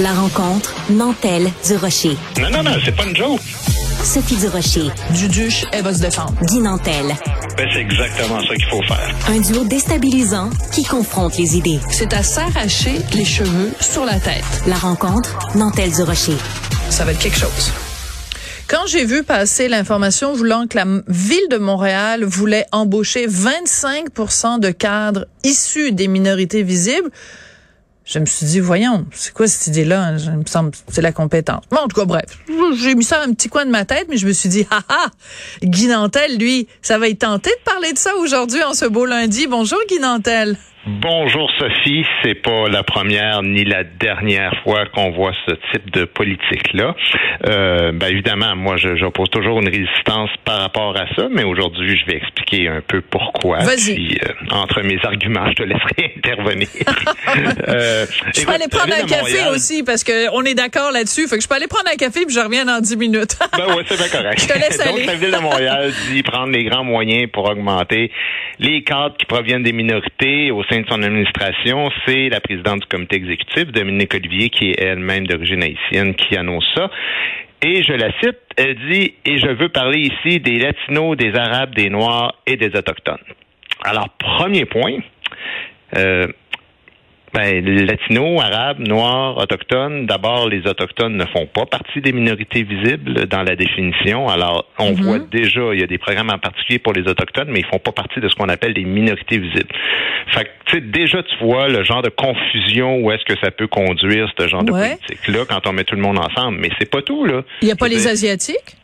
La rencontre Nantel du Rocher. Non, non, non, c'est pas une joke. Sophie du Rocher. Duduche, elle va se défendre. Guy Nantel. Ben, c'est exactement ça qu'il faut faire. Un duo déstabilisant qui confronte les idées. C'est à s'arracher les cheveux sur la tête. La rencontre Nantel du Rocher. Ça va être quelque chose. Quand j'ai vu passer l'information voulant que la ville de Montréal voulait embaucher 25% de cadres issus des minorités visibles, je me suis dit, voyons, c'est quoi cette idée-là? Je me semble c'est la compétence. Bon, en tout cas, bref, j'ai mis ça un petit coin de ma tête, mais je me suis dit, ah ah, Guy Nantel, lui, ça va être tenté de parler de ça aujourd'hui en ce beau lundi. Bonjour, Guy Nantel. Bonjour Sophie, c'est pas la première ni la dernière fois qu'on voit ce type de politique-là. Euh, ben évidemment, moi j'oppose toujours une résistance par rapport à ça, mais aujourd'hui je vais expliquer un peu pourquoi. Vas-y. Euh, entre mes arguments, je te laisserai intervenir. euh, je peux aller prendre un café aussi parce que on est d'accord là-dessus. Fait que je peux aller prendre un café puis je reviens dans 10 minutes. ben ouais, c'est bien correct. Je te laisse Donc, aller. la ville de Montréal dit prendre les grands moyens pour augmenter les cadres qui proviennent des minorités au de son administration, c'est la présidente du comité exécutif, Dominique Olivier, qui est elle-même d'origine haïtienne, qui annonce ça. Et je la cite, elle dit, et je veux parler ici des Latinos, des Arabes, des Noirs et des Autochtones. Alors, premier point, euh, ben, les latinos, arabes, noirs, autochtones, d'abord, les autochtones ne font pas partie des minorités visibles dans la définition. Alors, on Mhm. voit déjà, il y a des programmes en particulier pour les autochtones, mais ils font pas partie de ce qu'on appelle les minorités visibles. Fait que, tu sais, déjà, tu vois le genre de confusion où est-ce que ça peut conduire, ce genre de politique-là, quand on met tout le monde ensemble. Mais c'est pas tout, là. Il n'y a pas les Asiatiques?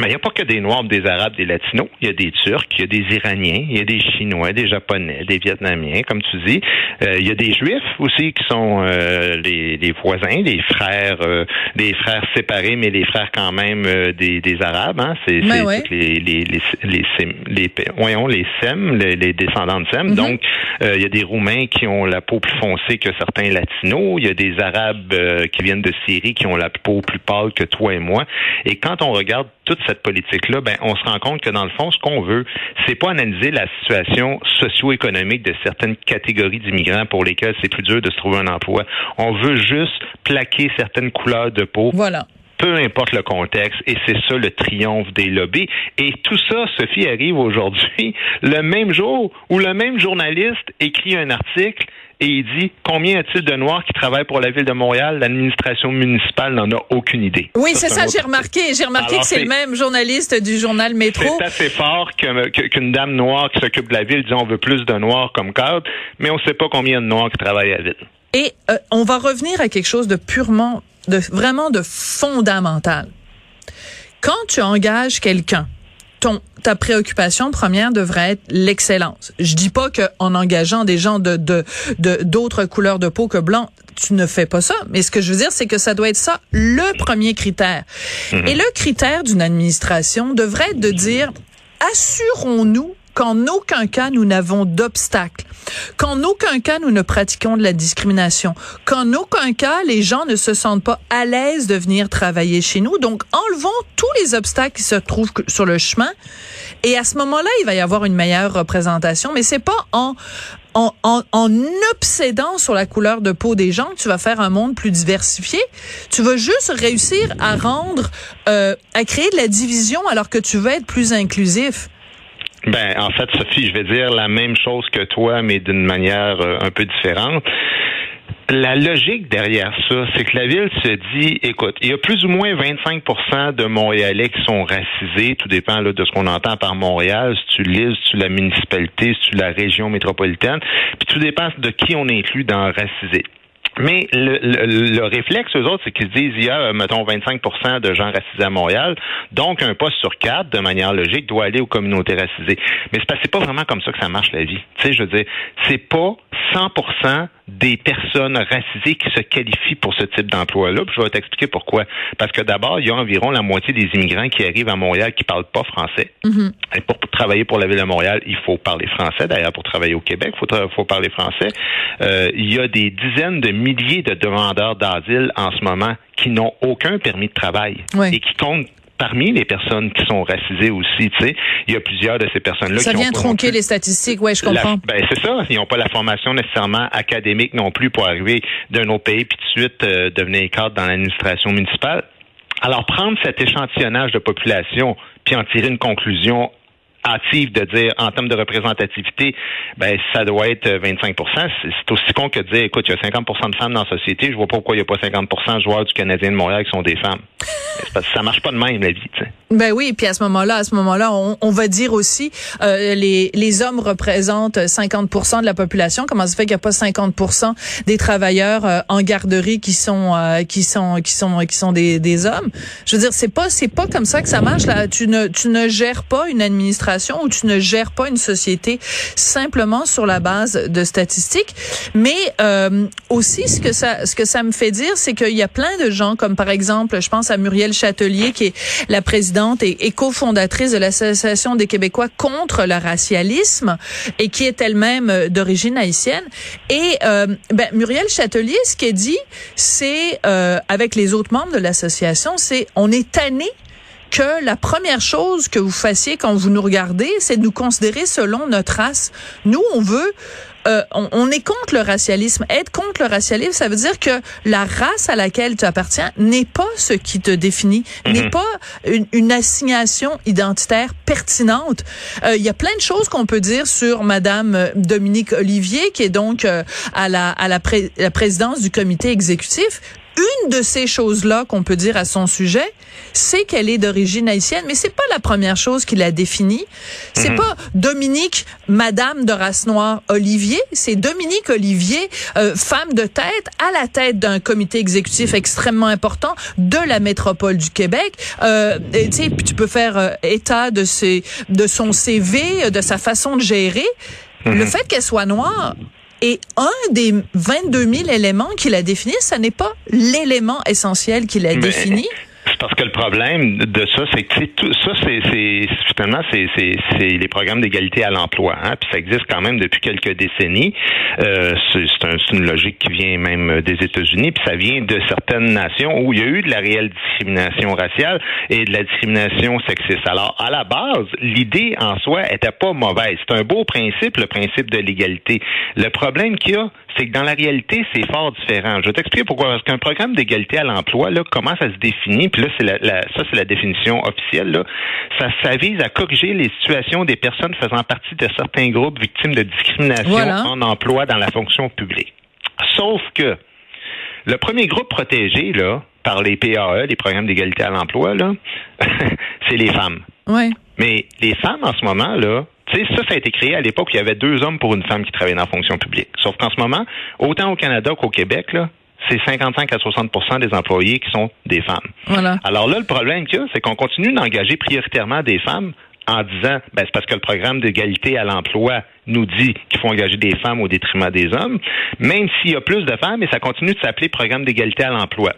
Mais il n'y a pas que des Noirs, des Arabes, des Latinos. Il y a des Turcs, il y a des Iraniens, il y a des Chinois, des Japonais, des Vietnamiens, comme tu dis. Euh, il y a des Juifs aussi qui sont euh, les, les voisins, les frères, euh, des frères séparés, mais les frères quand même euh, des, des Arabes. Hein. C'est Ben ouais. les les les les, les, voyons, les Sem, les, les descendants de Sem. Mhm. Donc euh, il y a des Roumains qui ont la peau plus foncée que certains Latinos. Il y a des Arabes euh, qui viennent de Syrie qui ont la peau plus pâle que toi et moi. Et quand on regarde toute cette politique-là, ben, on se rend compte que dans le fond, ce qu'on veut, c'est pas analyser la situation socio-économique de certaines catégories d'immigrants pour lesquels c'est plus dur de se trouver un emploi. On veut juste plaquer certaines couleurs de peau Voilà. Peu importe le contexte, et c'est ça le triomphe des lobbies. Et tout ça, Sophie, arrive aujourd'hui, le même jour où le même journaliste écrit un article et il dit combien y a-t-il de Noirs qui travaillent pour la ville de Montréal? L'administration municipale n'en a aucune idée. Oui, c'est ça, j'ai remarqué. J'ai remarqué Alors, que c'est le même journaliste du journal Métro. C'est assez fort que- qu'une dame noire qui s'occupe de la ville dit on veut plus de Noirs comme cadre, mais on ne sait pas combien de Noirs qui travaillent à la ville. Et euh, on va revenir à quelque chose de purement, de vraiment de fondamental. Quand tu engages quelqu'un, ton ta préoccupation première devrait être l'excellence. Je dis pas que en engageant des gens de de de- d'autres couleurs de peau que blanc, tu ne fais pas ça. Mais ce que je veux dire, c'est que ça doit être ça le premier critère. Et le critère d'une administration devrait être de dire assurons-nous qu'en aucun cas nous n'avons d'obstacles, qu'en aucun cas nous ne pratiquons de la discrimination, qu'en aucun cas les gens ne se sentent pas à l'aise de venir travailler chez nous. Donc enlevons tous les obstacles qui se trouvent sur le chemin et à ce moment-là, il va y avoir une meilleure représentation, mais c'est pas en en, en, en obsédant sur la couleur de peau des gens que tu vas faire un monde plus diversifié. Tu vas juste réussir à rendre, euh, à créer de la division alors que tu veux être plus inclusif. Ben, en fait, Sophie, je vais dire la même chose que toi, mais d'une manière euh, un peu différente. La logique derrière ça, c'est que la ville se dit, écoute, il y a plus ou moins 25% de Montréalais qui sont racisés, tout dépend là, de ce qu'on entend par Montréal, si tu l'île, si tu la municipalité, si tu la région métropolitaine, puis tout dépend de qui on inclut dans racisé. Mais le, le, le réflexe, eux autres, c'est qu'ils se disent, il y a, euh, mettons, 25% de gens racisés à Montréal, donc un poste sur quatre, de manière logique, doit aller aux communautés racisées. Mais c'est c'est pas vraiment comme ça que ça marche la vie. Tu sais, je veux dire, c'est pas 100 des personnes racisées qui se qualifient pour ce type d'emploi-là. Je vais t'expliquer pourquoi. Parce que d'abord, il y a environ la moitié des immigrants qui arrivent à Montréal qui parlent pas français. Et pour travailler pour la ville de Montréal, il faut parler français. D'ailleurs, pour travailler au Québec, il faut, faut parler français. Euh, il y a des dizaines de milliers de demandeurs d'asile en ce moment qui n'ont aucun permis de travail Oui. et qui comptent parmi les personnes qui sont racisées aussi. Tu sais, il y a plusieurs de ces personnes-là. Ça qui vient ont tronquer les statistiques. Ouais, je comprends. ben c'est ça. Ils n'ont pas la formation nécessairement académique non plus pour arriver d'un autre pays puis de suite euh, devenir cadre dans l'administration municipale. Alors prendre cet échantillonnage de population puis en tirer une conclusion hâtive de dire en termes de représentativité, ben ça doit être 25 C'est aussi con que de dire, écoute, il y a 50 de femmes dans la société, je vois pas pourquoi il n'y a pas 50 de joueurs du Canadien de Montréal qui sont des femmes. Parce que ça marche pas de même la vie. sais. Ben oui, puis à ce moment-là, à ce moment-là, on, on, va dire aussi euh, les les hommes représentent 50% de la population. Comment ça fait qu'il n'y a pas 50 des travailleurs euh, en garderie qui sont euh, qui sont qui sont qui sont des, des hommes? Je veux dire, c'est pas c'est pas comme ça que ça marche là. Tu ne tu ne gères pas une administration ou tu ne gères pas une société simplement sur la base de statistiques. Mais euh, aussi, ce que ça ce que ça me fait dire, c'est qu'il y a plein de gens, comme par exemple, je pense à Muriel Châtelier, qui est la présidente et, cofondatrice de l'Association des Québécois contre le racialisme et qui est elle-même euh, d'origine haïtienne. Et euh, ben, Muriel Châtelier, ce qu'elle dit, c'est, euh, avec les autres membres de l'association, c'est on est tanné que la première chose que vous fassiez quand vous nous regardez, c'est de nous considérer selon notre race. Nous, on veut euh, on, est contre le racialisme. Être contre le racialisme, ça veut dire que la race à laquelle tu appartiens n'est pas ce qui te définit, mhm. n'est pas une, assignation identitaire pertinente. Euh, il y a plein de choses qu'on peut dire sur Madame euh, Dominique Olivier, qui est donc à la à la présidence du comité exécutif une de ces choses-là qu'on peut dire à son sujet, c'est qu'elle est d'origine haïtienne, mais c'est pas la première chose qui la définit. C'est mhm. pas Dominique, Madame de race noire Olivier, c'est Dominique Olivier, euh, femme de tête, à la tête d'un comité exécutif extrêmement important de la métropole du Québec. Euh, tu sais, tu peux faire euh, état de ses, de son CV, de sa façon de gérer. Le mhm. fait qu'elle soit noire, et un des 22 000 éléments qu'il a définis, ce n'est pas l'élément essentiel qu'il a défini. Parce que le problème de ça, c'est que tout ça, c'est finalement c'est les programmes d'égalité à l'emploi. Hein, puis ça existe quand même depuis quelques décennies. Euh, c'est un, une logique qui vient même des États-Unis, puis ça vient de certaines nations où il y a eu de la réelle discrimination raciale et de la discrimination sexiste. Alors à la base, l'idée en soi était pas mauvaise. C'est un beau principe, le principe de l'égalité. Le problème qu'il y a, c'est que dans la réalité, c'est fort différent. Je vais t'expliquer pourquoi. Parce qu'un programme d'égalité à l'emploi, là, comment ça se définit, puis là, c'est la, ça, c'est la définition officielle, là. Ça, ça vise à corriger les situations des personnes faisant partie de certains groupes victimes de discrimination en emploi dans la fonction publique. Sauf que le premier groupe protégé, là, par les PAE, les programmes d'égalité à l'emploi, là, c'est les femmes. Ouais. Mais les femmes, en ce moment, là, ça, ça a été créé à l'époque où il y avait deux hommes pour une femme qui travaillait dans la fonction publique. Sauf qu'en ce moment, autant au Canada qu'au Québec, là, c'est 55 à 60% des employés qui sont des femmes. Voilà. Alors là, le problème qu'il y a, c'est qu'on continue d'engager prioritairement des femmes en disant, ben, c'est parce que le programme d'égalité à l'emploi nous dit qu'il faut engager des femmes au détriment des hommes, même s'il y a plus de femmes, et ça continue de s'appeler programme d'égalité à l'emploi.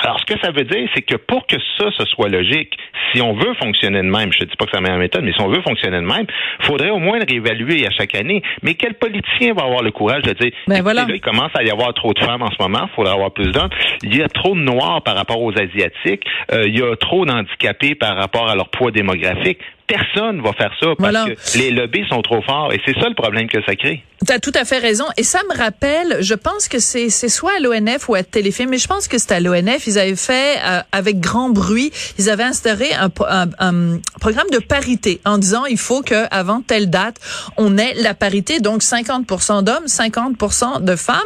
Alors, ce que ça veut dire, c'est que pour que ça, ce soit logique, si on veut fonctionner de même, je ne dis pas que c'est la meilleure méthode, mais si on veut fonctionner de même, il faudrait au moins le réévaluer à chaque année. Mais quel politicien va avoir le courage de dire, ben voilà. il commence à y avoir trop de femmes en ce moment, il faudrait avoir plus d'hommes. Il y a trop de noirs par rapport aux asiatiques, euh, il y a trop d'handicapés par rapport à leur poids démographique. Personne va faire ça parce que les lobbies sont trop forts et c'est ça le problème que ça crée. Tu as tout à fait raison. Et ça me rappelle, je pense que c'est soit à l'ONF ou à Téléfilm, mais je pense que c'est à l'ONF. Ils avaient fait, euh, avec grand bruit, ils avaient instauré un, un, programme de parité en disant il faut que avant telle date, on ait la parité, donc 50% d'hommes, 50% de femmes.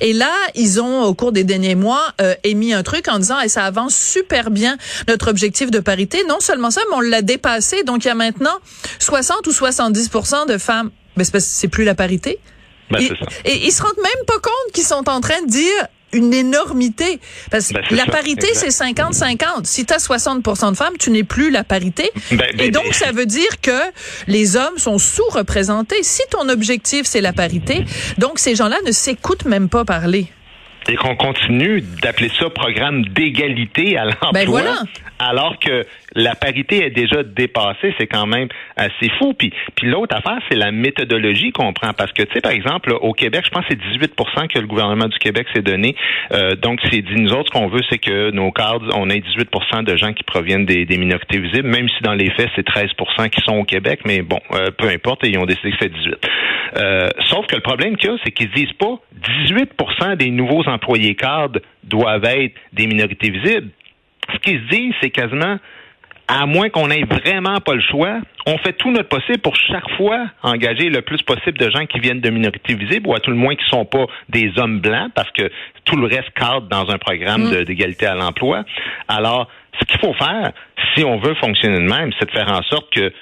Et là, ils ont, au cours des derniers mois, euh, émis un truc en disant et ça avance super bien notre objectif de parité. Non seulement ça, mais on l'a dépassé. Donc, il y a maintenant 60 ou 70% de femmes. Mais c'est plus la parité. Ben, et, et, ils se rendent même pas compte qu'ils sont en train de dire une énormité. Parce que ben, la parité, c'est 50-50. Si tu as 60% de femmes, tu n'es plus la parité. Ben, et donc, ça veut dire que les hommes sont sous-représentés. Si ton objectif, c'est la parité, donc ces gens-là ne s'écoutent même pas parler. et qu'on continue d'appeler ça programme d'égalité à l'emploi, ben voilà. alors que la parité est déjà dépassée, c'est quand même assez fou. Puis, puis l'autre affaire, c'est la méthodologie qu'on prend, parce que tu sais, par exemple, au Québec, je pense que c'est 18% que le gouvernement du Québec s'est donné. Euh, donc, c'est dit nous autres, ce qu'on veut, c'est que nos cadres, on ait 18% de gens qui proviennent des, minorités visibles, même si dans les faits, c'est 13% qui sont au Québec, mais bon, euh, peu importe, ils ont décidé que c'est 18. Euh, sauf que le problème qu'il y a, c'est qu'ils disent pas 18% des nouveaux employés cadres doivent être des minorités visibles. Ce qu'ils se disent, c'est quasiment à moins qu'on ait vraiment pas le choix, on fait tout notre possible pour chaque fois engager le plus possible de gens qui viennent de minorités visibles ou à tout le moins qui sont pas des hommes blancs parce que tout le reste cadre dans un programme mm. d'égalité à l'emploi. Alors, ce qu'il faut faire, si on veut fonctionner de même, c'est de faire en sorte que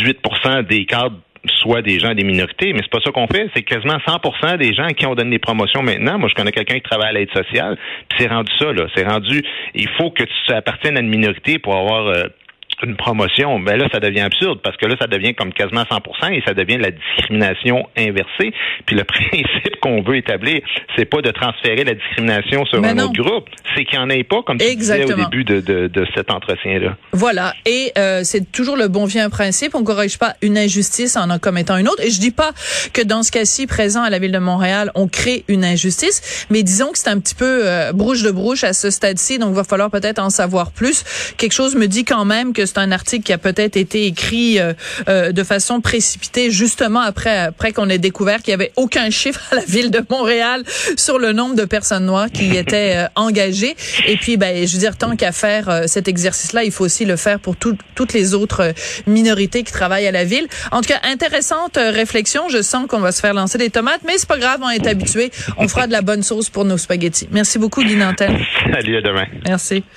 18% des cadres soit des gens des minorités, mais c'est pas ça qu'on fait. C'est quasiment 100% des gens qui ont donné des promotions maintenant. Moi, je connais quelqu'un qui travaille à l'aide sociale, puis c'est rendu ça là. C'est rendu, il faut que tu appartiennes à une minorité pour avoir euh, une promotion, ben là, ça devient absurde parce que là, ça devient comme quasiment 100 et ça devient de la discrimination inversée. Puis le principe qu'on veut établir, c'est pas de transférer la discrimination sur un autre groupe, c'est qu'il n'y en ait pas, comme tu disais au début de, de, de cet entretien-là. Voilà. Et euh, c'est toujours le bon vieux principe. On corrige pas une injustice en en commettant une autre. Et je dis pas que dans ce cas-ci, présent à la ville de Montréal, on crée une injustice, mais disons que c'est un petit peu euh, brouche de brouche à ce stade-ci, donc il va falloir peut-être en savoir plus. Quelque chose me dit quand même que c'est un article qui a peut-être été écrit euh, euh, de façon précipitée, justement après après qu'on ait découvert qu'il y avait aucun chiffre à la ville de Montréal sur le nombre de personnes noires qui étaient euh, engagées. Et puis, ben, je veux dire, tant qu'à faire cet exercice-là, il faut aussi le faire pour toutes les autres minorités qui travaillent à la ville. En tout cas, intéressante réflexion. Je sens qu'on va se faire lancer des tomates, mais c'est pas grave, on est habitué. On fera de la bonne sauce pour nos spaghettis. Merci beaucoup, Guy Nantel. Salut, à demain. Merci.